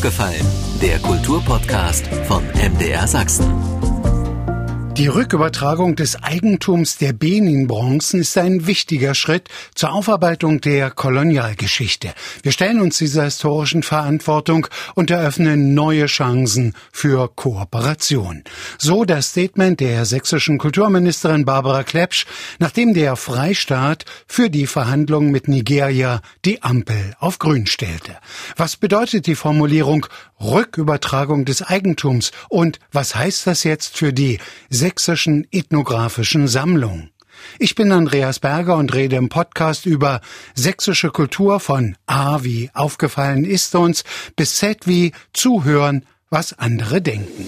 aufgefallen? Der Kulturpodcast von MDR Sachsen. Die Rückübertragung des Eigentums der Benin-Bronzen ist ein wichtiger Schritt zur Aufarbeitung der Kolonialgeschichte. Wir stellen uns dieser historischen Verantwortung und eröffnen neue Chancen für Kooperation. So das Statement der sächsischen Kulturministerin Barbara Klepsch, nachdem der Freistaat für die Verhandlungen mit Nigeria die Ampel auf grün stellte. Was bedeutet die Formulierung Rückübertragung des Eigentums und was heißt das jetzt für die sächsischen ethnografischen Sammlung. Ich bin Andreas Berger und rede im Podcast über sächsische Kultur von A wie aufgefallen ist uns bis Z wie zuhören, was andere denken.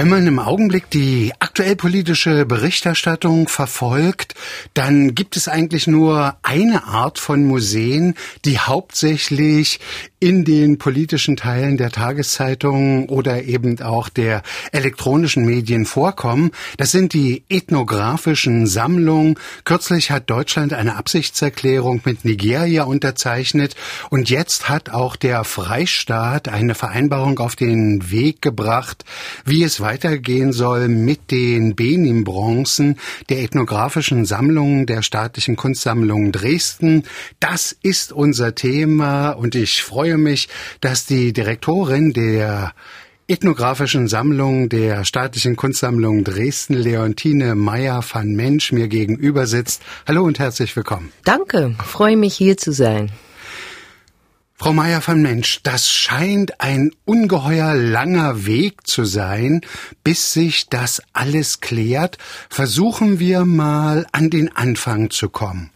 Wenn man im Augenblick die aktuell politische Berichterstattung verfolgt, dann gibt es eigentlich nur eine Art von Museen, die hauptsächlich in den politischen Teilen der Tageszeitungen oder eben auch der elektronischen Medien vorkommen. Das sind die ethnografischen Sammlungen. Kürzlich hat Deutschland eine Absichtserklärung mit Nigeria unterzeichnet und jetzt hat auch der Freistaat eine Vereinbarung auf den Weg gebracht, wie es weitergehen soll mit den Benin-Bronzen der ethnografischen Sammlungen der staatlichen Kunstsammlung Dresden. Das ist unser Thema und ich freue freue mich, dass die Direktorin der ethnografischen Sammlung der Staatlichen Kunstsammlung Dresden, Leontine Meyer van Mensch, mir gegenüber sitzt. Hallo und herzlich willkommen. Danke, freue mich hier zu sein. Frau Meyer van Mensch, das scheint ein ungeheuer langer Weg zu sein, bis sich das alles klärt. Versuchen wir mal an den Anfang zu kommen.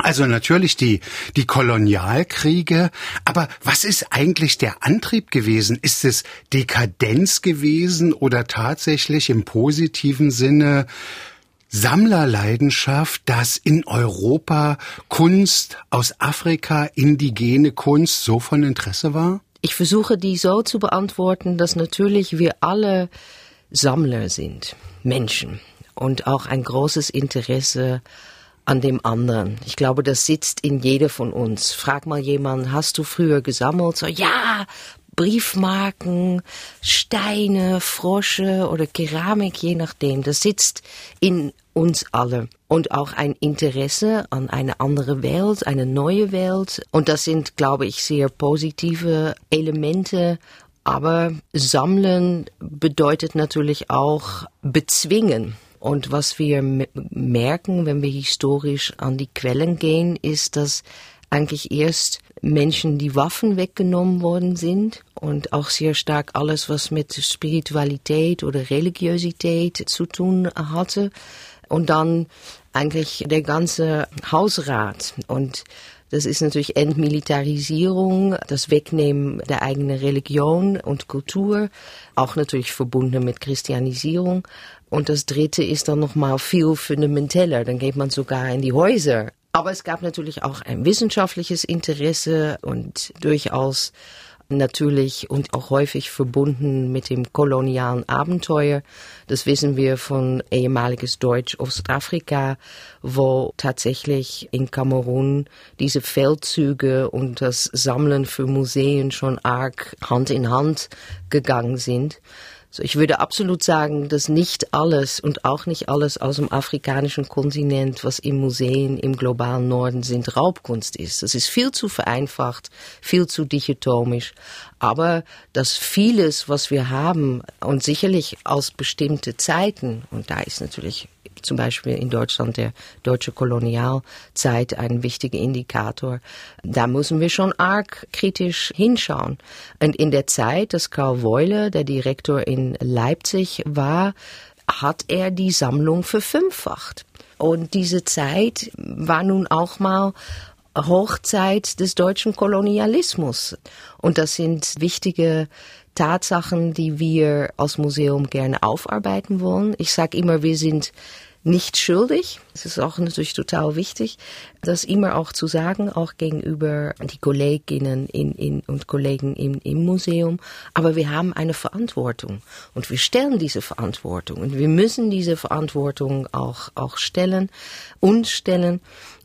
Also natürlich die, die Kolonialkriege. Aber was ist eigentlich der Antrieb gewesen? Ist es Dekadenz gewesen oder tatsächlich im positiven Sinne Sammlerleidenschaft, dass in Europa Kunst aus Afrika, indigene Kunst so von Interesse war? Ich versuche die so zu beantworten, dass natürlich wir alle Sammler sind, Menschen und auch ein großes Interesse an dem anderen. Ich glaube, das sitzt in jeder von uns. Frag mal jemanden, hast du früher gesammelt? So, ja, Briefmarken, Steine, Frosche oder Keramik, je nachdem. Das sitzt in uns alle. Und auch ein Interesse an eine andere Welt, eine neue Welt. Und das sind, glaube ich, sehr positive Elemente. Aber sammeln bedeutet natürlich auch bezwingen. Und was wir merken, wenn wir historisch an die Quellen gehen, ist, dass eigentlich erst Menschen die Waffen weggenommen worden sind und auch sehr stark alles, was mit Spiritualität oder Religiosität zu tun hatte. Und dann eigentlich der ganze Hausrat und das ist natürlich Entmilitarisierung, das Wegnehmen der eigenen Religion und Kultur, auch natürlich verbunden mit Christianisierung. Und das dritte ist dann nochmal viel fundamenteller. Dann geht man sogar in die Häuser. Aber es gab natürlich auch ein wissenschaftliches Interesse und durchaus natürlich und auch häufig verbunden mit dem kolonialen Abenteuer. Das wissen wir von ehemaliges Deutsch-Ostafrika, wo tatsächlich in Kamerun diese Feldzüge und das Sammeln für Museen schon arg Hand in Hand gegangen sind. So, ich würde absolut sagen, dass nicht alles und auch nicht alles aus dem afrikanischen Kontinent, was im Museen im globalen Norden sind, Raubkunst ist. Das ist viel zu vereinfacht, viel zu dichotomisch. Aber dass vieles, was wir haben und sicherlich aus bestimmte Zeiten, und da ist natürlich zum Beispiel in Deutschland der deutsche Kolonialzeit ein wichtiger Indikator. Da müssen wir schon arg kritisch hinschauen. Und in der Zeit, dass Karl Weule, der Direktor in Leipzig war, hat er die Sammlung verfünffacht. Und diese Zeit war nun auch mal Hochzeit des deutschen Kolonialismus. Und das sind wichtige Tatsachen, die wir als Museum gerne aufarbeiten wollen. Ich sage immer, wir sind nicht schuldig. Es ist auch natürlich total wichtig, das immer auch zu sagen, auch gegenüber die Kolleginnen in, in, und Kollegen im, im Museum. Aber wir haben eine Verantwortung und wir stellen diese Verantwortung und wir müssen diese Verantwortung auch, auch stellen und stellen.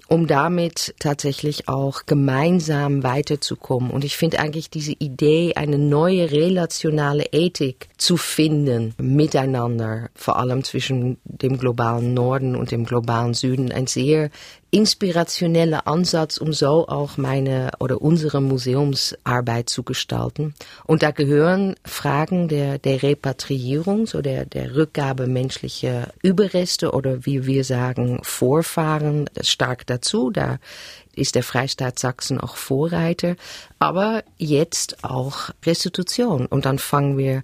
Um damit tatsächlich auch gemeinsam weiterzukommen. Und ich finde eigentlich diese Idee, eine neue relationale Ethik zu finden, miteinander, vor allem zwischen dem globalen Norden und dem globalen Süden, ein sehr inspirationeller Ansatz, um so auch meine oder unsere Museumsarbeit zu gestalten. Und da gehören Fragen der, der Repatriierung, so der, der Rückgabe menschlicher Überreste oder wie wir sagen, Vorfahren stark dazu. Da ist der Freistaat Sachsen auch Vorreiter, aber jetzt auch Restitution. Und dann fangen wir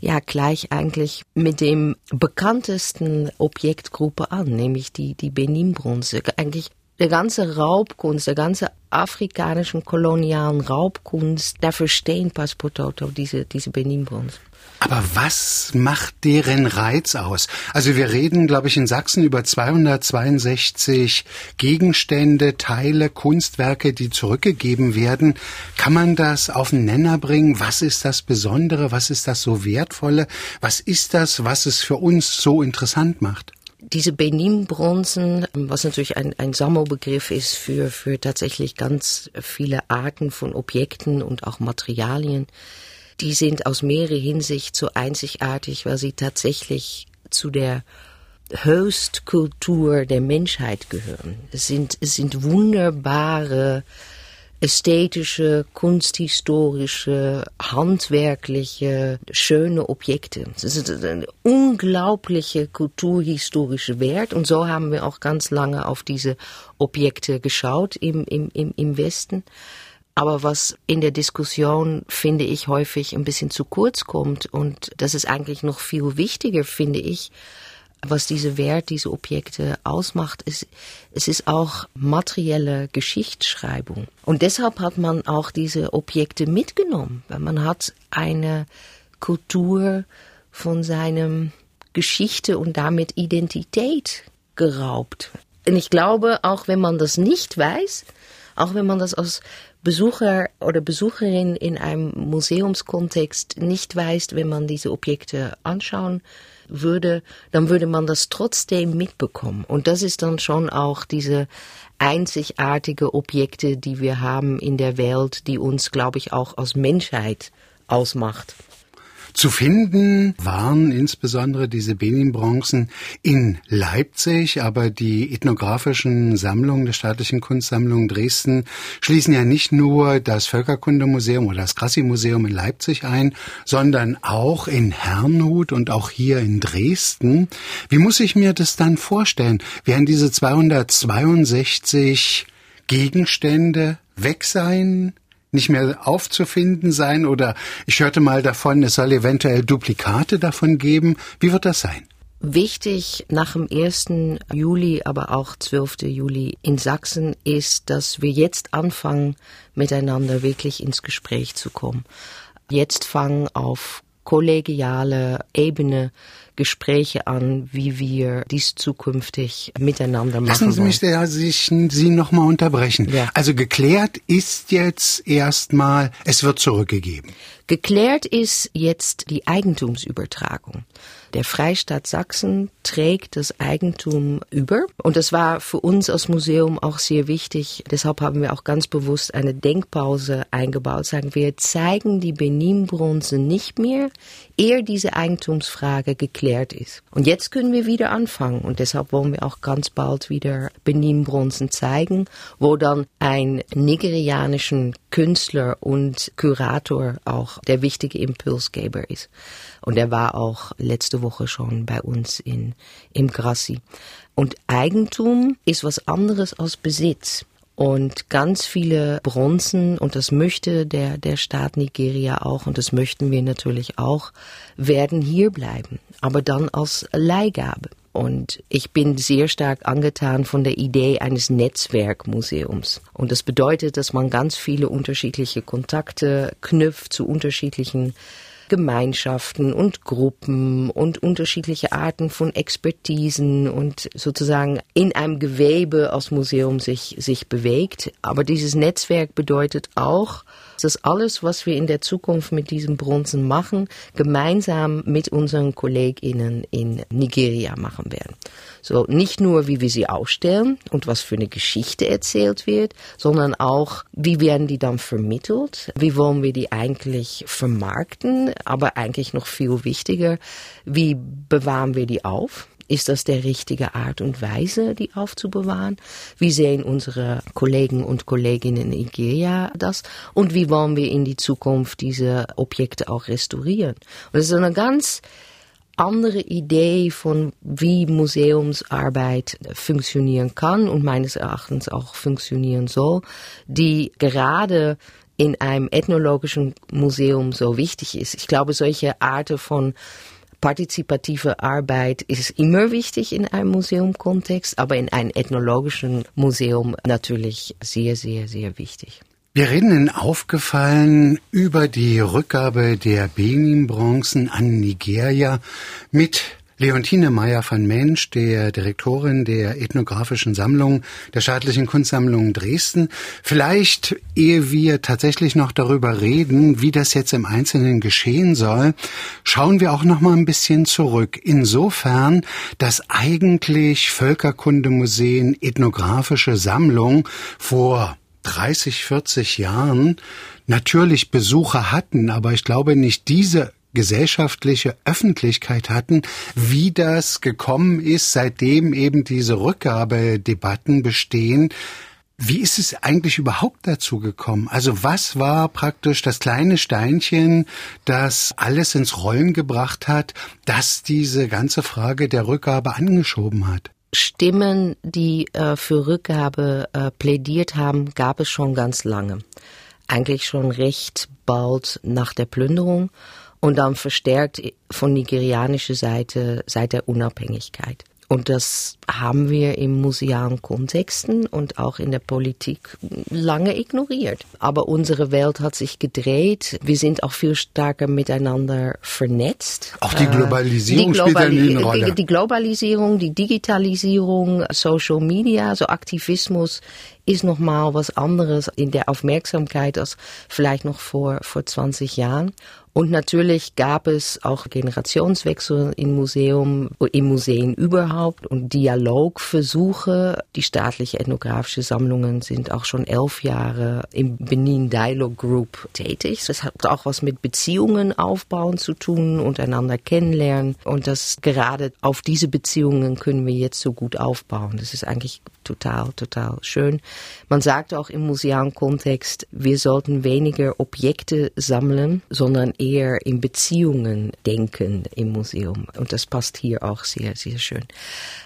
ja gleich eigentlich mit dem bekanntesten Objektgruppe an, nämlich die, die Benin-Bronze. Eigentlich der ganze Raubkunst, der ganze afrikanischen kolonialen Raubkunst, dafür stehen Passepartout diese, diese Benin-Bronze. Aber was macht deren Reiz aus? Also wir reden, glaube ich, in Sachsen über 262 Gegenstände, Teile, Kunstwerke, die zurückgegeben werden. Kann man das auf den Nenner bringen? Was ist das Besondere? Was ist das so Wertvolle? Was ist das, was es für uns so interessant macht? Diese Benin-Bronzen, was natürlich ein, ein Sammelbegriff ist für, für tatsächlich ganz viele Arten von Objekten und auch Materialien, die sind aus mehrerer Hinsicht so einzigartig, weil sie tatsächlich zu der Höchstkultur der Menschheit gehören. Es sind, es sind wunderbare ästhetische, kunsthistorische, handwerkliche, schöne Objekte. Es ist ein unglaubliche kulturhistorische Wert und so haben wir auch ganz lange auf diese Objekte geschaut im, im, im, im Westen. Aber was in der Diskussion, finde ich, häufig ein bisschen zu kurz kommt und das ist eigentlich noch viel wichtiger, finde ich, was diese Wert, diese Objekte ausmacht, ist, es ist auch materielle Geschichtsschreibung. Und deshalb hat man auch diese Objekte mitgenommen, weil man hat eine Kultur von seinem Geschichte und damit Identität geraubt. Und ich glaube, auch wenn man das nicht weiß, auch wenn man das als Besucher oder Besucherin in einem Museumskontext nicht weiß, wenn man diese Objekte anschauen würde, dann würde man das trotzdem mitbekommen. Und das ist dann schon auch diese einzigartige Objekte, die wir haben in der Welt, die uns, glaube ich, auch als Menschheit ausmacht. Zu finden waren insbesondere diese Benin-Bronzen in Leipzig, aber die ethnografischen Sammlungen der Staatlichen Kunstsammlung Dresden schließen ja nicht nur das Völkerkundemuseum oder das Grassi-Museum in Leipzig ein, sondern auch in Herrnhut und auch hier in Dresden. Wie muss ich mir das dann vorstellen? Werden diese 262 Gegenstände weg sein? Nicht mehr aufzufinden sein oder ich hörte mal davon, es soll eventuell Duplikate davon geben. Wie wird das sein? Wichtig nach dem 1. Juli, aber auch 12. Juli in Sachsen ist, dass wir jetzt anfangen, miteinander wirklich ins Gespräch zu kommen. Jetzt fangen auf kollegiale Ebene Gespräche an, wie wir dies zukünftig miteinander machen Lassen Sie mich wollen. sich, Sie noch mal unterbrechen. Ja. Also geklärt ist jetzt erstmal, es wird zurückgegeben. Geklärt ist jetzt die Eigentumsübertragung. Der Freistaat Sachsen trägt das Eigentum über. Und das war für uns als Museum auch sehr wichtig. Deshalb haben wir auch ganz bewusst eine Denkpause eingebaut. Sagen wir, zeigen die Benin-Bronze nicht mehr, ehe diese Eigentumsfrage geklärt ist. Und jetzt können wir wieder anfangen. Und deshalb wollen wir auch ganz bald wieder Benin-Bronzen zeigen, wo dann ein nigerianischen Künstler und Kurator auch der wichtige Impulsgeber ist. Und er war auch letzte Woche schon bei uns in, im Grassi. Und Eigentum ist was anderes als Besitz. Und ganz viele Bronzen, und das möchte der, der Staat Nigeria auch, und das möchten wir natürlich auch, werden hier bleiben. Aber dann als Leihgabe. Und ich bin sehr stark angetan von der Idee eines Netzwerkmuseums. Und das bedeutet, dass man ganz viele unterschiedliche Kontakte knüpft zu unterschiedlichen Gemeinschaften und Gruppen und unterschiedliche Arten von Expertisen und sozusagen in einem Gewebe aus Museum sich, sich bewegt. Aber dieses Netzwerk bedeutet auch, dass alles, was wir in der Zukunft mit diesem Bronzen machen, gemeinsam mit unseren KollegInnen in Nigeria machen werden. So, nicht nur, wie wir sie ausstellen und was für eine Geschichte erzählt wird, sondern auch, wie werden die dann vermittelt? Wie wollen wir die eigentlich vermarkten? Aber eigentlich noch viel wichtiger, wie bewahren wir die auf? Ist das der richtige Art und Weise, die aufzubewahren? Wie sehen unsere Kollegen und Kolleginnen in Nigeria das? Und wie wollen wir in die Zukunft diese Objekte auch restaurieren? Und das ist eine ganz andere Idee von wie Museumsarbeit funktionieren kann und meines Erachtens auch funktionieren soll, die gerade in einem ethnologischen Museum so wichtig ist. Ich glaube, solche Arten von partizipative Arbeit ist immer wichtig in einem Museumkontext, aber in einem ethnologischen Museum natürlich sehr, sehr, sehr wichtig. Wir reden in Aufgefallen über die Rückgabe der Benin-Bronzen an Nigeria mit Leontine Meyer van Mensch, der Direktorin der Ethnografischen Sammlung der Staatlichen Kunstsammlung Dresden. Vielleicht, ehe wir tatsächlich noch darüber reden, wie das jetzt im Einzelnen geschehen soll, schauen wir auch noch mal ein bisschen zurück. Insofern, dass eigentlich Völkerkundemuseen, ethnografische Sammlungen vor 30, 40 Jahren natürlich Besucher hatten, aber ich glaube nicht diese gesellschaftliche Öffentlichkeit hatten, wie das gekommen ist, seitdem eben diese Rückgabedebatten bestehen. Wie ist es eigentlich überhaupt dazu gekommen? Also was war praktisch das kleine Steinchen, das alles ins Rollen gebracht hat, das diese ganze Frage der Rückgabe angeschoben hat? Stimmen, die äh, für Rückgabe äh, plädiert haben, gab es schon ganz lange. Eigentlich schon recht bald nach der Plünderung und dann verstärkt von nigerianischer Seite seit der Unabhängigkeit. Und das haben wir im musealen Kontexten und auch in der Politik lange ignoriert. Aber unsere Welt hat sich gedreht. Wir sind auch viel stärker miteinander vernetzt. Auch die Globalisierung die Globali spielt eine Rolle. Die, die Globalisierung, die Digitalisierung, Social Media, so Aktivismus ist nochmal was anderes in der Aufmerksamkeit als vielleicht noch vor, vor 20 Jahren. Und natürlich gab es auch Generationswechsel im Museum, im Museen überhaupt und Dialogversuche. Die staatliche ethnografische Sammlungen sind auch schon elf Jahre im Benin Dialogue Group tätig. Das hat auch was mit Beziehungen aufbauen zu tun, untereinander kennenlernen. Und das gerade auf diese Beziehungen können wir jetzt so gut aufbauen. Das ist eigentlich total, total schön. Man sagt auch im musealen Kontext, wir sollten weniger Objekte sammeln, sondern eher in Beziehungen denken im Museum. Und das passt hier auch sehr, sehr schön.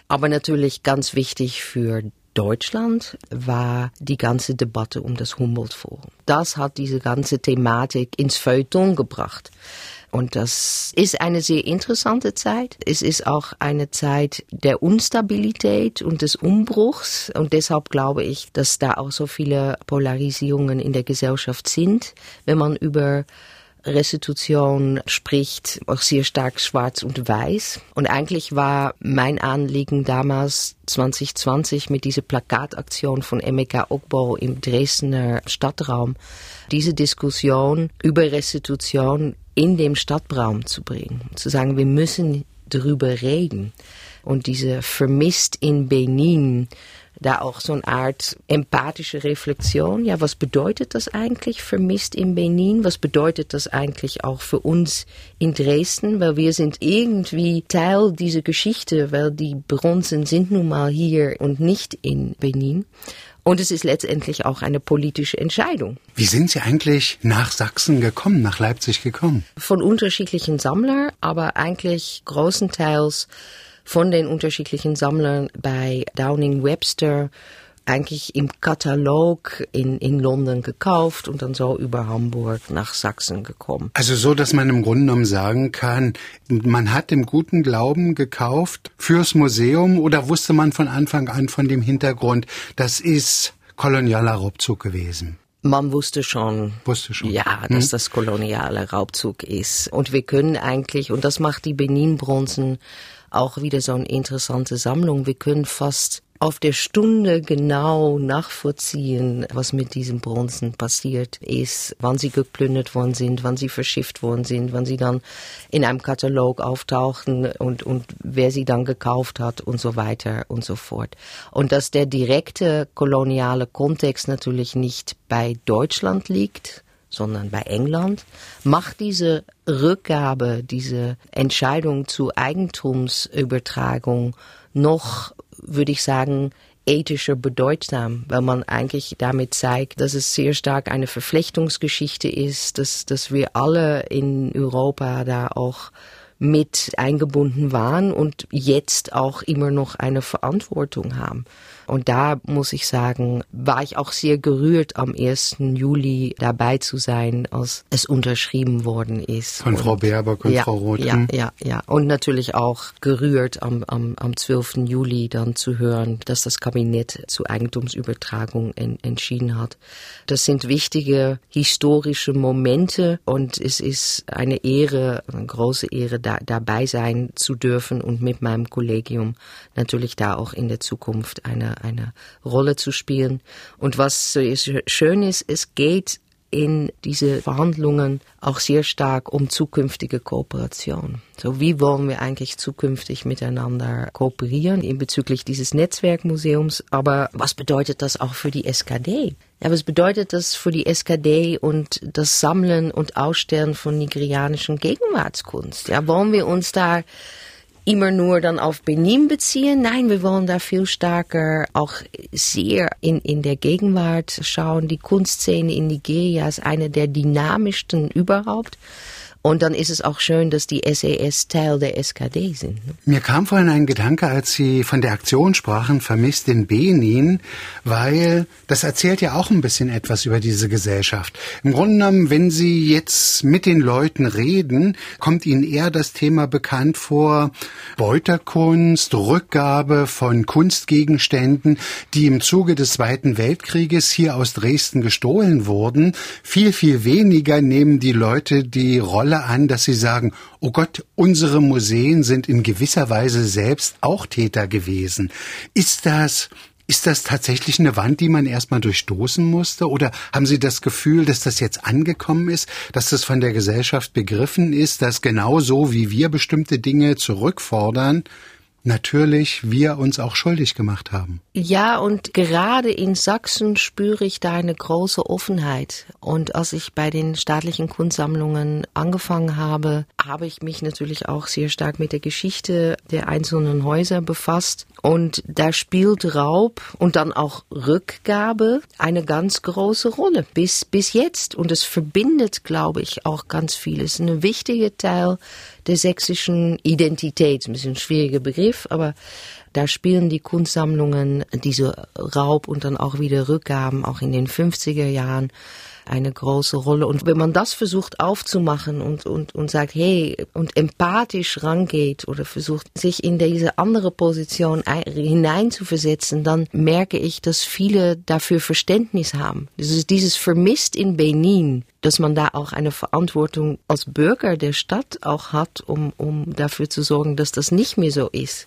Aber natürlich ganz wichtig für Deutschland war die ganze Debatte um das Humboldt-Forum. Das hat diese ganze Thematik ins Feuilleton gebracht. Und das ist eine sehr interessante Zeit. Es ist auch eine Zeit der Unstabilität und des Umbruchs. Und deshalb glaube ich, dass da auch so viele Polarisierungen in der Gesellschaft sind, wenn man über Restitution spricht, auch sehr stark schwarz und weiß. Und eigentlich war mein Anliegen damals 2020 mit dieser Plakataktion von Emeka Ogbo im Dresdner Stadtraum, diese Diskussion über Restitution in dem Stadtraum zu bringen. Zu sagen, wir müssen darüber reden. Und diese vermisst in Benin, da auch so eine Art empathische Reflexion. Ja, was bedeutet das eigentlich vermisst in Benin? Was bedeutet das eigentlich auch für uns in Dresden? Weil wir sind irgendwie Teil dieser Geschichte, weil die Bronzen sind nun mal hier und nicht in Benin. Und es ist letztendlich auch eine politische Entscheidung. Wie sind Sie eigentlich nach Sachsen gekommen, nach Leipzig gekommen? Von unterschiedlichen Sammlern, aber eigentlich großenteils von den unterschiedlichen Sammlern bei Downing Webster eigentlich im Katalog in, in London gekauft und dann so über Hamburg nach Sachsen gekommen. Also so, dass man im Grunde genommen sagen kann, man hat im guten Glauben gekauft fürs Museum oder wusste man von Anfang an von dem Hintergrund, das ist kolonialer Raubzug gewesen? Man wusste schon, wusste schon. ja, dass hm. das koloniale Raubzug ist. Und wir können eigentlich, und das macht die Benin-Bronzen auch wieder so eine interessante Sammlung, wir können fast auf der Stunde genau nachvollziehen, was mit diesen Bronzen passiert ist, wann sie geplündert worden sind, wann sie verschifft worden sind, wann sie dann in einem Katalog auftauchten und, und wer sie dann gekauft hat und so weiter und so fort. Und dass der direkte koloniale Kontext natürlich nicht bei Deutschland liegt, sondern bei England, macht diese Rückgabe, diese Entscheidung zu Eigentumsübertragung noch würde ich sagen, ethischer bedeutsam, weil man eigentlich damit zeigt, dass es sehr stark eine Verflechtungsgeschichte ist, dass, dass wir alle in Europa da auch mit eingebunden waren und jetzt auch immer noch eine Verantwortung haben. Und da muss ich sagen, war ich auch sehr gerührt, am 1. Juli dabei zu sein, als es unterschrieben worden ist. Von und, Frau Baerbock und ja, Frau Roth. Ja, ja, ja. Und natürlich auch gerührt am, am, am 12. Juli dann zu hören, dass das Kabinett zu Eigentumsübertragung en, entschieden hat. Das sind wichtige historische Momente und es ist eine Ehre, eine große Ehre, da, dabei sein zu dürfen und mit meinem Kollegium natürlich da auch in der Zukunft eine eine, Rolle zu spielen. Und was schön ist, es geht in diese Verhandlungen auch sehr stark um zukünftige Kooperation. So, wie wollen wir eigentlich zukünftig miteinander kooperieren in bezüglich dieses Netzwerkmuseums? Aber was bedeutet das auch für die SKD? Ja, was bedeutet das für die SKD und das Sammeln und Ausstellen von nigerianischen Gegenwartskunst? Ja, wollen wir uns da immer nur dann auf Benin beziehen. Nein, wir wollen da viel stärker auch sehr in, in der Gegenwart schauen. Die Kunstszene in Nigeria ist eine der dynamischsten überhaupt. Und dann ist es auch schön, dass die SAS Teil der SKD sind. Ne? Mir kam vorhin ein Gedanke, als Sie von der Aktion sprachen, vermisst in Benin, weil das erzählt ja auch ein bisschen etwas über diese Gesellschaft. Im Grunde genommen, wenn Sie jetzt mit den Leuten reden, kommt Ihnen eher das Thema bekannt vor, Beuterkunst, Rückgabe von Kunstgegenständen, die im Zuge des Zweiten Weltkrieges hier aus Dresden gestohlen wurden. Viel, viel weniger nehmen die Leute die Rolle alle an, dass sie sagen, oh Gott, unsere Museen sind in gewisser Weise selbst auch Täter gewesen. Ist das ist das tatsächlich eine Wand, die man erstmal durchstoßen musste? Oder haben Sie das Gefühl, dass das jetzt angekommen ist, dass das von der Gesellschaft begriffen ist, dass genauso wie wir bestimmte Dinge zurückfordern, natürlich wir uns auch schuldig gemacht haben. Ja, und gerade in Sachsen spüre ich da eine große Offenheit. Und als ich bei den staatlichen Kunstsammlungen angefangen habe, habe ich mich natürlich auch sehr stark mit der Geschichte der einzelnen Häuser befasst. Und da spielt Raub und dann auch Rückgabe eine ganz große Rolle bis, bis jetzt. Und es verbindet, glaube ich, auch ganz vieles. Ein wichtiger Teil der sächsischen Identität. Ein bisschen schwieriger Begriff, aber da spielen die Kunstsammlungen diese Raub und dann auch wieder Rückgaben, auch in den 50er Jahren, eine große Rolle. Und wenn man das versucht aufzumachen und, und, und sagt, hey, und empathisch rangeht oder versucht, sich in diese andere Position hineinzuversetzen, dann merke ich, dass viele dafür Verständnis haben. Das ist dieses Vermisst in Benin, dass man da auch eine Verantwortung als Bürger der Stadt auch hat, um, um dafür zu sorgen, dass das nicht mehr so ist.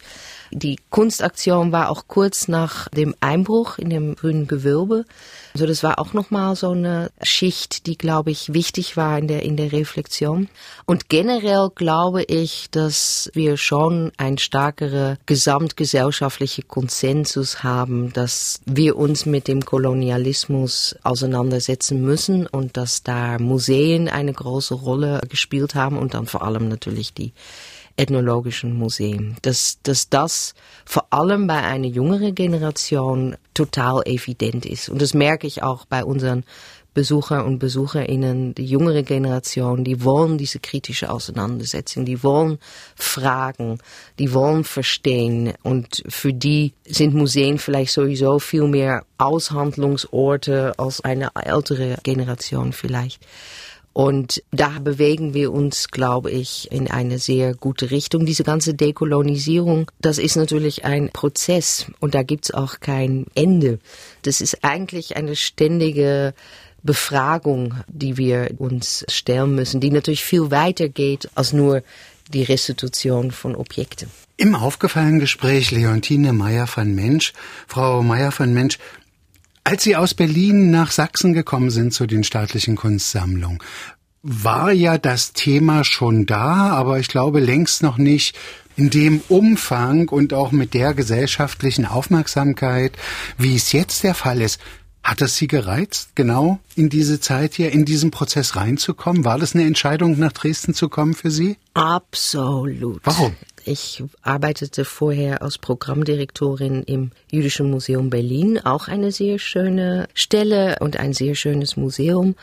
Die Kunstaktion war auch kurz nach dem Einbruch in dem grünen Gewölbe. Also das war auch nochmal so eine Schicht, die, glaube ich, wichtig war in der, in der Reflexion. Und generell glaube ich, dass wir schon ein stärkere gesamtgesellschaftliche Konsensus haben, dass wir uns mit dem Kolonialismus auseinandersetzen müssen und dass da Museen eine große Rolle gespielt haben und dann vor allem natürlich die Ethnologischen Museum. Dass, dass das vor allem bei einer jüngeren Generation total evident ist. Und das merke ich auch bei unseren Besucher und Besucherinnen, die jüngere Generation, die wollen diese kritische Auseinandersetzung, die wollen fragen, die wollen verstehen und für die sind Museen vielleicht sowieso viel mehr Aushandlungsorte als eine ältere Generation vielleicht. Und da bewegen wir uns, glaube ich, in eine sehr gute Richtung. Diese ganze Dekolonisierung, das ist natürlich ein Prozess und da gibt's auch kein Ende. Das ist eigentlich eine ständige Befragung, die wir uns stellen müssen, die natürlich viel weiter geht als nur die Restitution von Objekten. Im aufgefallenen Gespräch Leontine Meyer von Mensch, Frau Meyer von Mensch, als Sie aus Berlin nach Sachsen gekommen sind zu den staatlichen Kunstsammlungen, war ja das Thema schon da, aber ich glaube längst noch nicht in dem Umfang und auch mit der gesellschaftlichen Aufmerksamkeit, wie es jetzt der Fall ist. Hat es Sie gereizt, genau in diese Zeit hier, in diesen Prozess reinzukommen? War das eine Entscheidung, nach Dresden zu kommen für Sie? Absolut. Warum? Ich arbeitete vorher als Programmdirektorin im Jüdischen Museum Berlin, auch eine sehr schöne Stelle und ein sehr schönes Museum.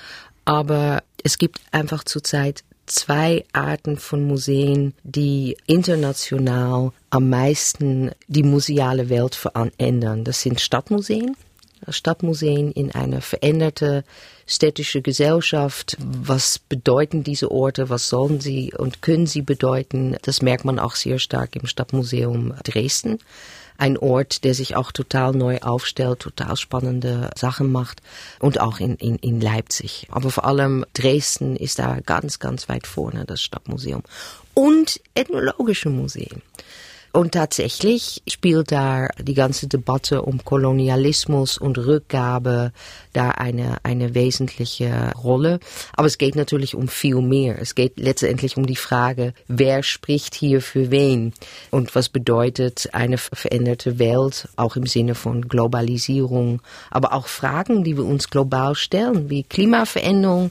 Aber es gibt einfach zurzeit zwei Arten von Museen, die international am meisten die museale Welt verändern. Das sind Stadtmuseen. Stadtmuseen in eine veränderte städtische Gesellschaft. Was bedeuten diese Orte? Was sollen sie und können sie bedeuten? Das merkt man auch sehr stark im Stadtmuseum Dresden ein Ort, der sich auch total neu aufstellt, total spannende Sachen macht und auch in, in, in Leipzig. Aber vor allem Dresden ist da ganz, ganz weit vorne, das Stadtmuseum. Und ethnologische Museen. Und tatsächlich spielt da die ganze Debatte um Kolonialismus und Rückgabe da eine, eine wesentliche Rolle. Aber es geht natürlich um viel mehr. Es geht letztendlich um die Frage, wer spricht hier für wen? Und was bedeutet eine veränderte Welt, auch im Sinne von Globalisierung, aber auch Fragen, die wir uns global stellen, wie Klimaveränderung,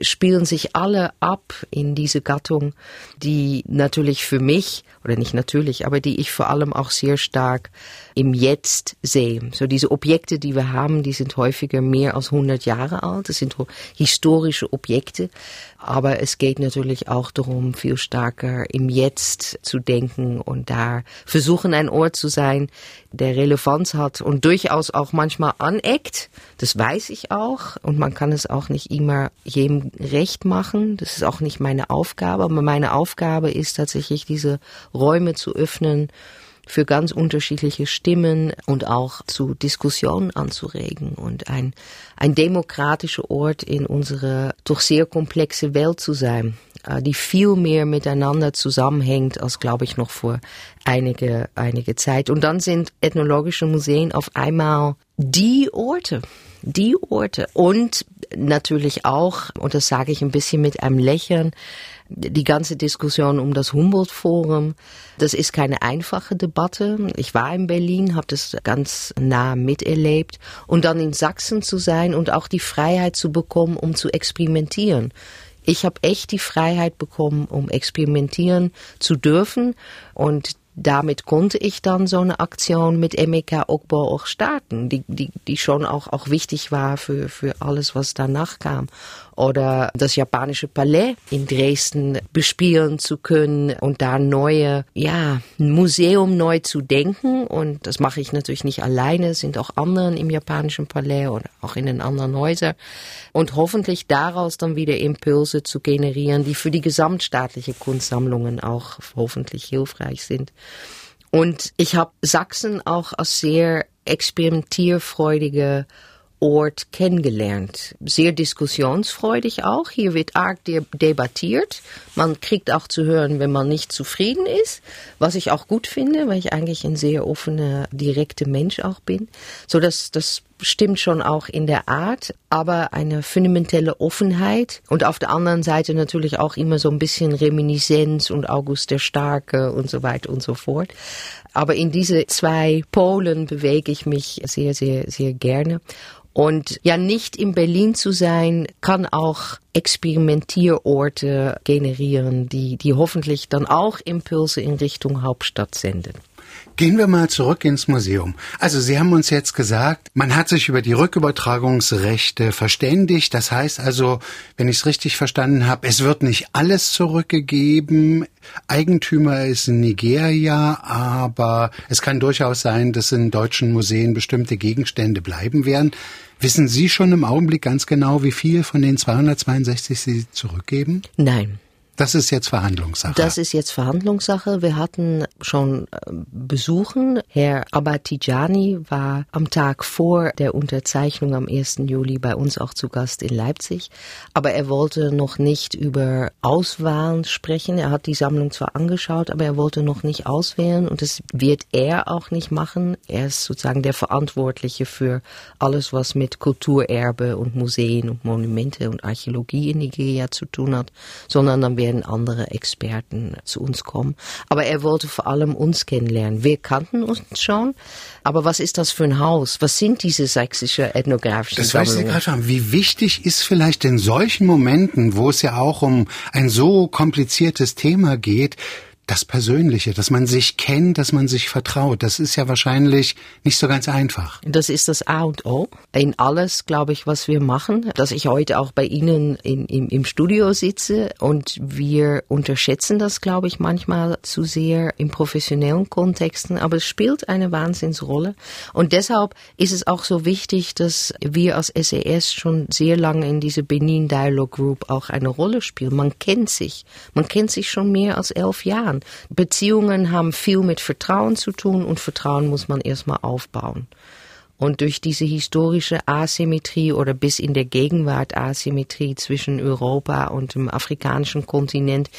spielen sich alle ab in diese Gattung, die natürlich für mich, oder nicht natürlich, aber die ich vor allem auch sehr stark im Jetzt sehe. So diese Objekte, die wir haben, die sind häufiger mehr als 100 Jahre alt. Das sind historische Objekte. Aber es geht natürlich auch darum, viel stärker im Jetzt zu denken und da versuchen, ein Ort zu sein, der Relevanz hat und durchaus auch manchmal aneckt. Das weiß ich auch. Und man kann es auch nicht immer jedem recht machen. Das ist auch nicht meine Aufgabe. Aber meine Aufgabe ist tatsächlich, diese Räume zu öffnen für ganz unterschiedliche Stimmen und auch zu Diskussionen anzuregen und ein, ein demokratischer Ort in unsere doch sehr komplexe Welt zu sein, äh, die viel mehr miteinander zusammenhängt als, glaube ich, noch vor einige, einige Zeit. Und dann sind ethnologische Museen auf einmal die Orte, die Orte und natürlich auch, und das sage ich ein bisschen mit einem Lächeln, die ganze Diskussion um das Humboldt-Forum, das ist keine einfache Debatte. Ich war in Berlin, habe das ganz nah miterlebt. Und dann in Sachsen zu sein und auch die Freiheit zu bekommen, um zu experimentieren. Ich habe echt die Freiheit bekommen, um experimentieren zu dürfen. Und damit konnte ich dann so eine Aktion mit MEK Okbo auch starten, die, die, die schon auch, auch wichtig war für, für alles, was danach kam oder das japanische Palais in Dresden bespielen zu können und da neue, ja, ein Museum neu zu denken. Und das mache ich natürlich nicht alleine, es sind auch anderen im japanischen Palais oder auch in den anderen Häusern. Und hoffentlich daraus dann wieder Impulse zu generieren, die für die gesamtstaatliche Kunstsammlungen auch hoffentlich hilfreich sind. Und ich habe Sachsen auch als sehr experimentierfreudige Ort kennengelernt. Sehr diskussionsfreudig auch. Hier wird arg debattiert. Man kriegt auch zu hören, wenn man nicht zufrieden ist, was ich auch gut finde, weil ich eigentlich ein sehr offener, direkter Mensch auch bin. So dass das stimmt schon auch in der Art, aber eine fundamentelle Offenheit und auf der anderen Seite natürlich auch immer so ein bisschen Reminiszenz und August der Starke und so weiter und so fort. Aber in diese zwei Polen bewege ich mich sehr, sehr, sehr gerne. Und ja, nicht in Berlin zu sein, kann auch Experimentierorte generieren, die, die hoffentlich dann auch Impulse in Richtung Hauptstadt senden. Gehen wir mal zurück ins Museum. Also Sie haben uns jetzt gesagt, man hat sich über die Rückübertragungsrechte verständigt. Das heißt also, wenn ich es richtig verstanden habe, es wird nicht alles zurückgegeben. Eigentümer ist Nigeria, aber es kann durchaus sein, dass in deutschen Museen bestimmte Gegenstände bleiben werden. Wissen Sie schon im Augenblick ganz genau, wie viel von den 262 Sie zurückgeben? Nein. Das ist jetzt Verhandlungssache. Das ist jetzt Verhandlungssache. Wir hatten schon äh, Besuchen. Herr Abatijani war am Tag vor der Unterzeichnung am 1. Juli bei uns auch zu Gast in Leipzig. Aber er wollte noch nicht über Auswahlen sprechen. Er hat die Sammlung zwar angeschaut, aber er wollte noch nicht auswählen und das wird er auch nicht machen. Er ist sozusagen der Verantwortliche für alles, was mit Kulturerbe und Museen und Monumente und Archäologie in Nigeria zu tun hat, sondern dann werden andere Experten zu uns kommen. Aber er wollte vor allem uns kennenlernen. Wir kannten uns schon, aber was ist das für ein Haus? Was sind diese sächsische ethnografischen das Sammlungen? Das gerade Wie wichtig ist vielleicht in solchen Momenten, wo es ja auch um ein so kompliziertes Thema geht, das Persönliche, dass man sich kennt, dass man sich vertraut, das ist ja wahrscheinlich nicht so ganz einfach. Das ist das A und O in alles, glaube ich, was wir machen. Dass ich heute auch bei Ihnen in, im, im Studio sitze und wir unterschätzen das, glaube ich, manchmal zu sehr in professionellen Kontexten, aber es spielt eine Wahnsinnsrolle. Und deshalb ist es auch so wichtig, dass wir als SES e schon sehr lange in diese Benin Dialogue Group auch eine Rolle spielen. Man kennt sich. Man kennt sich schon mehr als elf Jahre an. Beziehungen haben viel mit Vertrauen zu tun und Vertrauen muss man erstmal aufbauen. Und durch diese historische Asymmetrie oder bis in der Gegenwart Asymmetrie zwischen Europa und dem afrikanischen Kontinent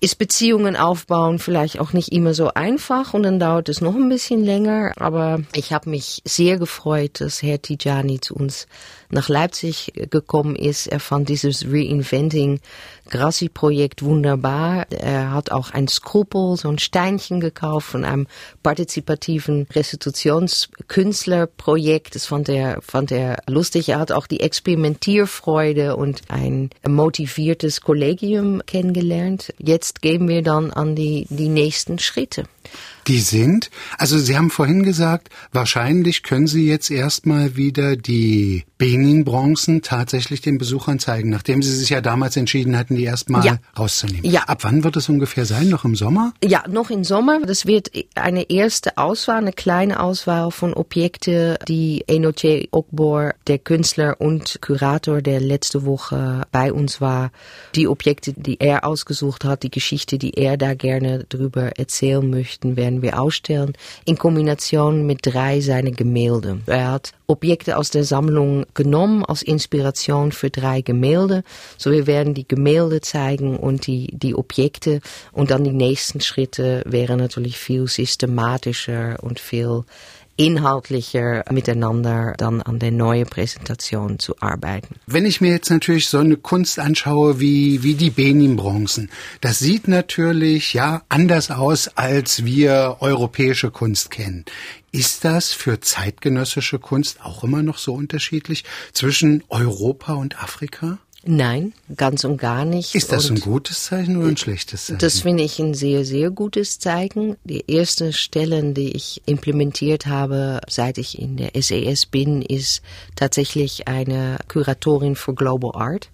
ist Beziehungen aufbauen vielleicht auch nicht immer so einfach und dann dauert es noch ein bisschen länger. Aber ich habe mich sehr gefreut, dass Herr Tijani zu uns nach Leipzig gekommen ist. Er fand dieses Reinventing Grassi-Projekt wunderbar. Er hat auch ein Skrupel, so ein Steinchen gekauft von einem partizipativen Restitutionskünstlerprojekt. Das fand er, fand er lustig. Er hat auch die Experimentierfreude und ein motiviertes Kollegium kennengelernt. Jetzt gehen wir dann an die, die nächsten Schritte. Die sind, also Sie haben vorhin gesagt, wahrscheinlich können Sie jetzt erstmal wieder die Benin-Bronzen tatsächlich den Besuchern zeigen, nachdem Sie sich ja damals entschieden hatten, die erstmal ja. rauszunehmen. Ja. Ab wann wird es ungefähr sein? Noch im Sommer? Ja, noch im Sommer. Das wird eine erste Auswahl, eine kleine Auswahl von Objekte, die Enoche Okbor, der Künstler und Kurator, der letzte Woche bei uns war, die Objekte, die er ausgesucht hat, die Geschichte, die er da gerne drüber erzählen möchten, werden werden wir ausstellen, in Kombination mit drei seiner Gemälde. Er hat Objekte aus der Sammlung genommen als Inspiration für drei Gemälde. So wir werden die Gemälde zeigen und die, die Objekte und dann die nächsten Schritte wären natürlich viel systematischer und viel inhaltlicher miteinander dann an der neuen Präsentation zu arbeiten. Wenn ich mir jetzt natürlich so eine Kunst anschaue wie, wie die Benin-Bronzen, das sieht natürlich ja anders aus, als wir europäische Kunst kennen. Ist das für zeitgenössische Kunst auch immer noch so unterschiedlich zwischen Europa und Afrika? Nein, ganz und gar nicht. Ist das und ein gutes Zeichen oder ein schlechtes Zeichen? Das finde ich ein sehr, sehr gutes Zeichen. Die erste Stellen, die ich implementiert habe, seit ich in der SES bin, ist tatsächlich eine Kuratorin für Global Art.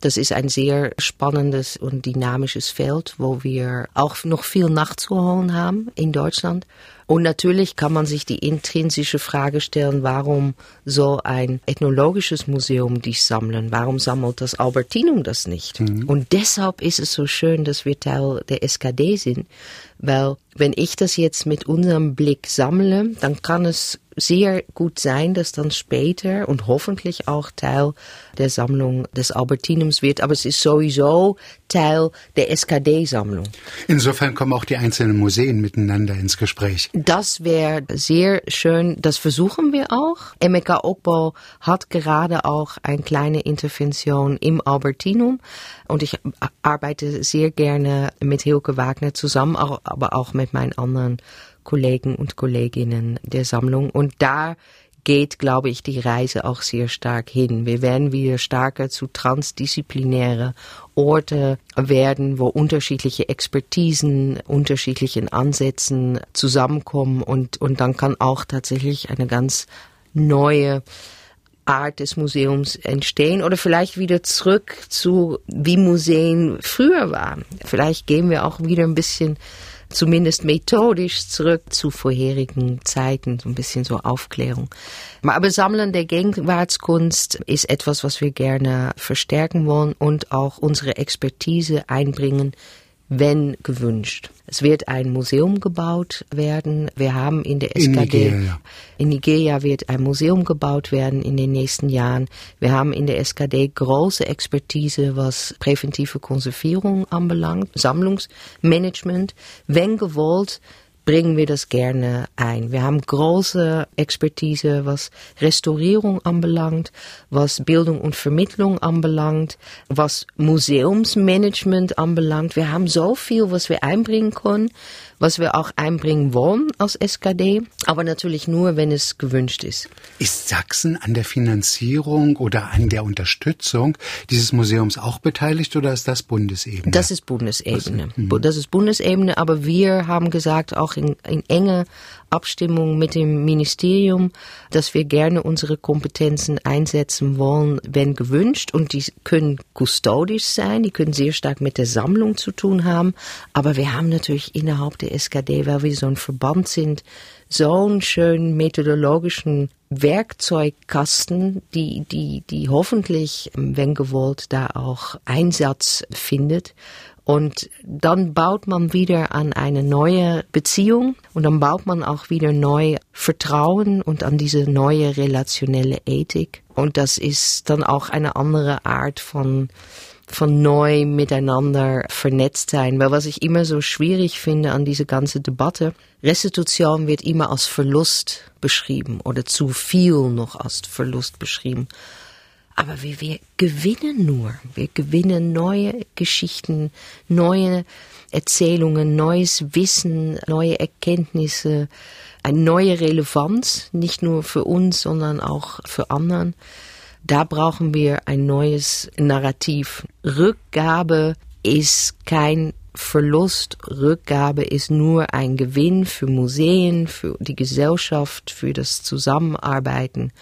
Das ist ein sehr spannendes und dynamisches Feld, wo wir auch noch viel nachzuholen haben in Deutschland. Und natürlich kann man sich die intrinsische Frage stellen, warum soll ein ethnologisches Museum dies sammeln? Warum sammelt das Albertinum das nicht? Mhm. Und deshalb ist es so schön, dass wir Teil der SKD sind, weil wenn ich das jetzt mit unserem Blick sammle, dann kann es sehr gut sein, dass dann später und hoffentlich auch Teil der Sammlung des Albertinums wird, aber es ist sowieso Teil der SKD-Sammlung. Insofern kommen auch die einzelnen Museen miteinander ins Gespräch. Das wäre sehr schön. Das versuchen wir auch. MK Okbau hat gerade auch eine kleine Intervention im Albertinum und ich arbeite sehr gerne mit Hilke Wagner zusammen, aber auch mit meinen anderen Kollegen und Kolleginnen der Sammlung. Und da geht, glaube ich, die Reise auch sehr stark hin. Wir werden wieder stärker zu transdisziplinäre Orte werden, wo unterschiedliche Expertisen, unterschiedlichen Ansätzen zusammenkommen und, und dann kann auch tatsächlich eine ganz neue Art des Museums entstehen oder vielleicht wieder zurück zu wie Museen früher waren. Vielleicht gehen wir auch wieder ein bisschen zumindest methodisch zurück zu vorherigen Zeiten, so ein bisschen so Aufklärung. Aber Sammeln der Gegenwartskunst ist etwas, was wir gerne verstärken wollen und auch unsere Expertise einbringen wenn gewünscht. Es wird ein Museum gebaut werden. Wir haben in der SKD, in Nigeria. in Nigeria wird ein Museum gebaut werden in den nächsten Jahren. Wir haben in der SKD große Expertise, was präventive Konservierung anbelangt, Sammlungsmanagement. Wenn gewollt, bringen wir das gerne ein. Wir haben große Expertise, was Restaurierung anbelangt, was Bildung und Vermittlung anbelangt, was Museumsmanagement anbelangt. Wir haben so viel, was wir einbringen können, was wir auch einbringen wollen aus SKD, aber natürlich nur, wenn es gewünscht ist. Ist Sachsen an der Finanzierung oder an der Unterstützung dieses Museums auch beteiligt oder ist das Bundesebene? Das ist Bundesebene. Das ist Bundesebene, aber wir haben gesagt, auch in, in enge Abstimmung mit dem Ministerium, dass wir gerne unsere Kompetenzen einsetzen wollen, wenn gewünscht. Und die können custodisch sein, die können sehr stark mit der Sammlung zu tun haben. Aber wir haben natürlich innerhalb der SKD, weil wir so ein Verband sind, so einen schönen methodologischen Werkzeugkasten, die, die, die hoffentlich, wenn gewollt, da auch Einsatz findet. Und dann baut man wieder an eine neue Beziehung und dann baut man auch wieder neu Vertrauen und an diese neue relationelle Ethik. Und das ist dann auch eine andere Art von von neu miteinander vernetzt sein. Weil was ich immer so schwierig finde an diese ganze Debatte, Restitution wird immer als Verlust beschrieben oder zu viel noch als Verlust beschrieben. Aber wir, wir gewinnen nur. Wir gewinnen neue Geschichten, neue Erzählungen, neues Wissen, neue Erkenntnisse, eine neue Relevanz, nicht nur für uns, sondern auch für anderen. Da brauchen wir ein neues Narrativ. Rückgabe ist kein Verlust, Rückgabe ist nur ein Gewinn für Museen, für die Gesellschaft, für das Zusammenarbeiten.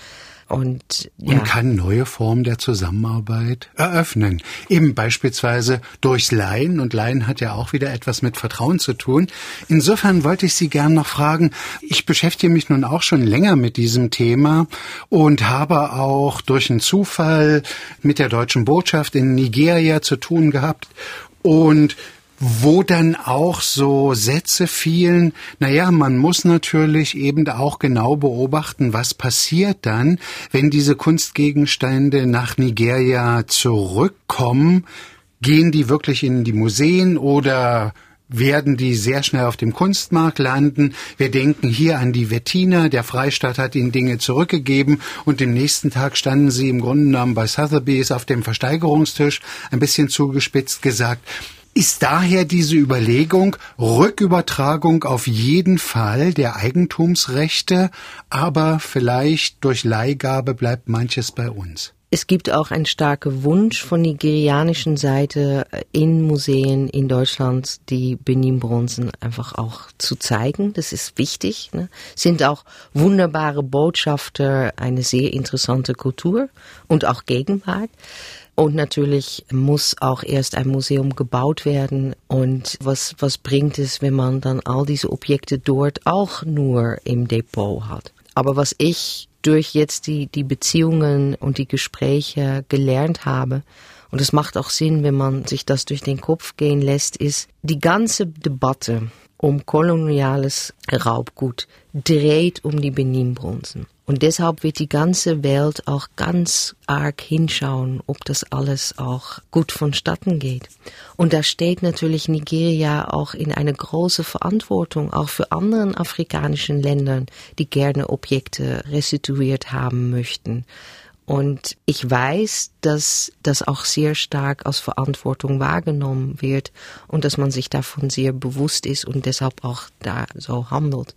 Und, ja. und kann neue Formen der Zusammenarbeit eröffnen. Eben beispielsweise durchs Leihen. Und Leihen hat ja auch wieder etwas mit Vertrauen zu tun. Insofern wollte ich Sie gern noch fragen. Ich beschäftige mich nun auch schon länger mit diesem Thema und habe auch durch einen Zufall mit der deutschen Botschaft in Nigeria zu tun gehabt. Und wo dann auch so Sätze fielen, naja, man muss natürlich eben auch genau beobachten, was passiert dann, wenn diese Kunstgegenstände nach Nigeria zurückkommen. Gehen die wirklich in die Museen oder werden die sehr schnell auf dem Kunstmarkt landen. Wir denken hier an die Wettiner. Der Freistaat hat ihnen Dinge zurückgegeben und den nächsten Tag standen sie im Grunde genommen bei Sotheby's auf dem Versteigerungstisch, ein bisschen zugespitzt gesagt. Ist daher diese Überlegung Rückübertragung auf jeden Fall der Eigentumsrechte, aber vielleicht durch Leihgabe bleibt manches bei uns? Es gibt auch einen starken Wunsch von nigerianischen Seite in Museen in Deutschland die Benin-Bronzen einfach auch zu zeigen. Das ist wichtig. Ne? Sind auch wunderbare Botschafter, eine sehr interessante Kultur und auch Gegenwart. Und natürlich muss auch erst ein Museum gebaut werden. Und was, was bringt es, wenn man dann all diese Objekte dort auch nur im Depot hat? Aber was ich durch jetzt die, die Beziehungen und die Gespräche gelernt habe, und es macht auch Sinn, wenn man sich das durch den Kopf gehen lässt, ist die ganze Debatte um koloniales Raubgut dreht um die Benin-Bronzen. Und deshalb wird die ganze Welt auch ganz arg hinschauen, ob das alles auch gut vonstatten geht. Und da steht natürlich Nigeria auch in eine große Verantwortung, auch für anderen afrikanischen Ländern, die gerne Objekte restituiert haben möchten. Und ich weiß, dass das auch sehr stark als Verantwortung wahrgenommen wird und dass man sich davon sehr bewusst ist und deshalb auch da so handelt.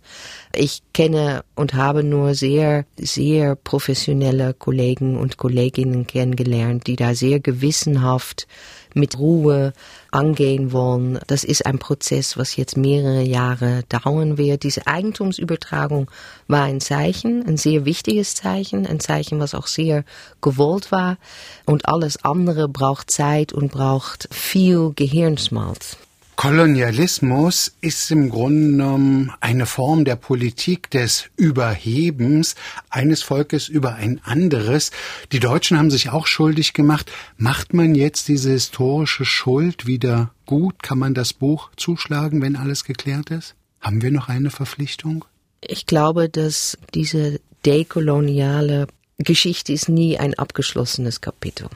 Ich kenne und habe nur sehr, sehr professionelle Kollegen und Kolleginnen kennengelernt, die da sehr gewissenhaft mit Ruhe angehen wollen. Das ist ein Prozess, was jetzt mehrere Jahre dauern wird. Diese Eigentumsübertragung war ein Zeichen, ein sehr wichtiges Zeichen, ein Zeichen, was auch sehr gewollt war. Und alles andere braucht Zeit und braucht viel Gehirnschmalz. Kolonialismus ist im Grunde genommen eine Form der Politik des Überhebens eines Volkes über ein anderes. Die Deutschen haben sich auch schuldig gemacht. Macht man jetzt diese historische Schuld wieder gut? Kann man das Buch zuschlagen, wenn alles geklärt ist? Haben wir noch eine Verpflichtung? Ich glaube, dass diese dekoloniale Geschichte ist nie ein abgeschlossenes Kapitel.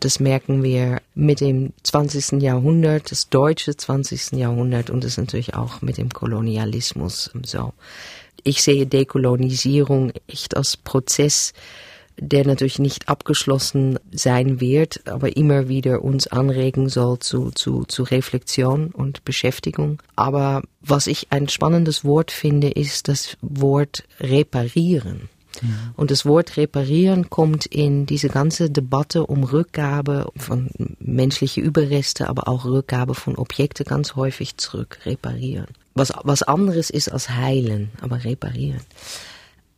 Das merken wir mit dem 20. Jahrhundert, das deutsche 20. Jahrhundert und das natürlich auch mit dem Kolonialismus so. Ich sehe Dekolonisierung echt als Prozess, der natürlich nicht abgeschlossen sein wird, aber immer wieder uns anregen soll zu, zu, zu Reflexion und Beschäftigung. Aber was ich ein spannendes Wort finde, ist das Wort reparieren. Mhm. Und das Wort reparieren kommt in diese ganze Debatte um Rückgabe von menschlichen Überreste, aber auch Rückgabe von Objekten ganz häufig zurück. Reparieren. Was, was anderes ist als heilen, aber reparieren.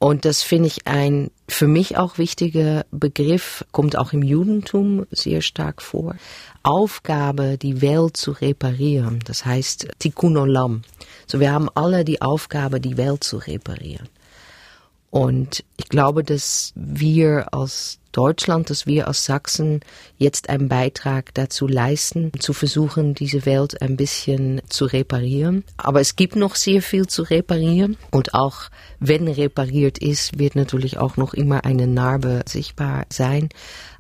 Und das finde ich ein für mich auch wichtiger Begriff, kommt auch im Judentum sehr stark vor. Aufgabe, die Welt zu reparieren. Das heißt Tikkun Olam. So, wir haben alle die Aufgabe, die Welt zu reparieren. Und ich glaube, dass wir aus Deutschland, dass wir aus Sachsen jetzt einen Beitrag dazu leisten, zu versuchen, diese Welt ein bisschen zu reparieren. Aber es gibt noch sehr viel zu reparieren. Und auch wenn repariert ist, wird natürlich auch noch immer eine Narbe sichtbar sein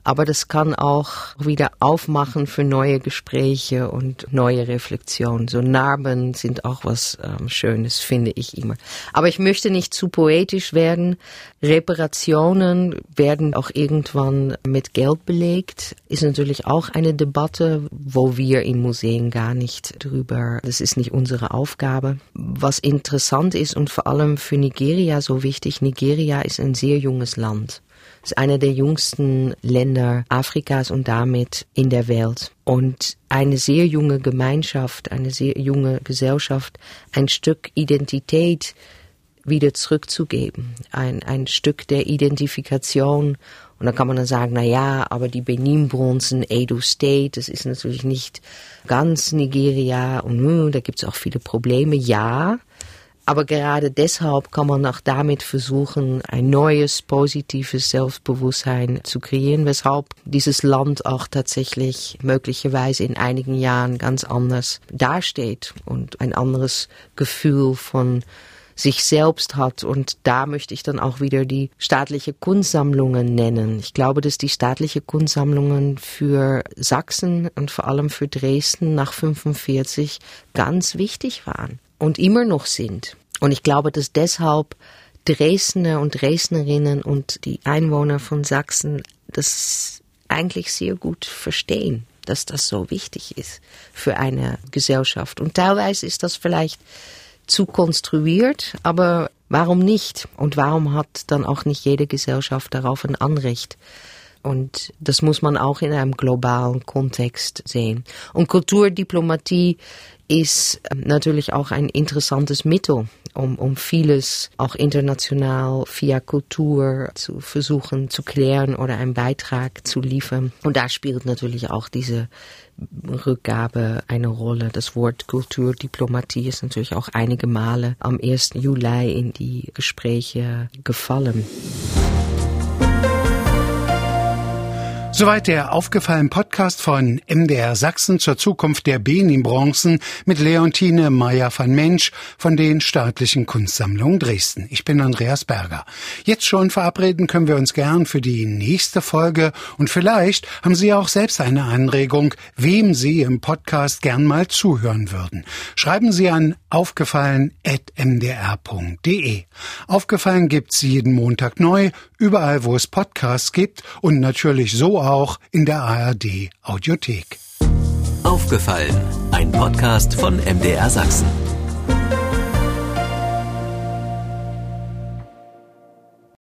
aber das kann auch wieder aufmachen für neue Gespräche und neue Reflexionen. So Narben sind auch was ähm, Schönes, finde ich immer. Aber ich möchte nicht zu poetisch werden. Reparationen werden auch irgendwann mit Geld belegt. Ist natürlich auch eine Debatte, wo wir in Museen gar nicht drüber, das ist nicht unsere Aufgabe. Was interessant ist und vor allem für Nigeria so wichtig, Nigeria ist ein sehr junges Land ist einer der jüngsten Länder Afrikas und damit in der Welt. Und eine sehr junge Gemeinschaft, eine sehr junge Gesellschaft, ein Stück Identität wieder zurückzugeben, ein, ein Stück der Identifikation. Und da kann man dann sagen, na ja, aber die Benin-Bronzen, Edo State, das ist natürlich nicht ganz Nigeria und hm, da gibt es auch viele Probleme. Ja, aber gerade deshalb kann man auch damit versuchen, ein neues, positives Selbstbewusstsein zu kreieren, weshalb dieses Land auch tatsächlich möglicherweise in einigen Jahren ganz anders dasteht und ein anderes Gefühl von sich selbst hat. Und da möchte ich dann auch wieder die staatliche Kunstsammlungen nennen. Ich glaube, dass die staatliche Kunstsammlungen für Sachsen und vor allem für Dresden nach 45 ganz wichtig waren und immer noch sind. Und ich glaube, dass deshalb Dresdner und Dresdnerinnen und die Einwohner von Sachsen das eigentlich sehr gut verstehen, dass das so wichtig ist für eine Gesellschaft. Und teilweise ist das vielleicht zu konstruiert, aber warum nicht? Und warum hat dann auch nicht jede Gesellschaft darauf ein Anrecht? Und das muss man auch in einem globalen Kontext sehen. Und Kulturdiplomatie ist ähm, natürlich auch ein interessantes Mittel, um, um vieles auch international via Kultur zu versuchen zu klären oder einen Beitrag zu liefern. Und da spielt natürlich auch diese Rückgabe eine Rolle. Das Wort Kulturdiplomatie ist natürlich auch einige Male am 1. Juli in die Gespräche gefallen. Soweit der aufgefallen Podcast von MDR Sachsen zur Zukunft der Benin-Bronzen mit Leontine Meyer van Mensch von den Staatlichen Kunstsammlungen Dresden. Ich bin Andreas Berger. Jetzt schon verabreden können wir uns gern für die nächste Folge und vielleicht haben Sie auch selbst eine Anregung, wem Sie im Podcast gern mal zuhören würden. Schreiben Sie an aufgefallen.mdr.de. Aufgefallen gibt's jeden Montag neu, überall wo es Podcasts gibt und natürlich so auch in der ARD Audiothek. Aufgefallen, ein Podcast von MDR Sachsen.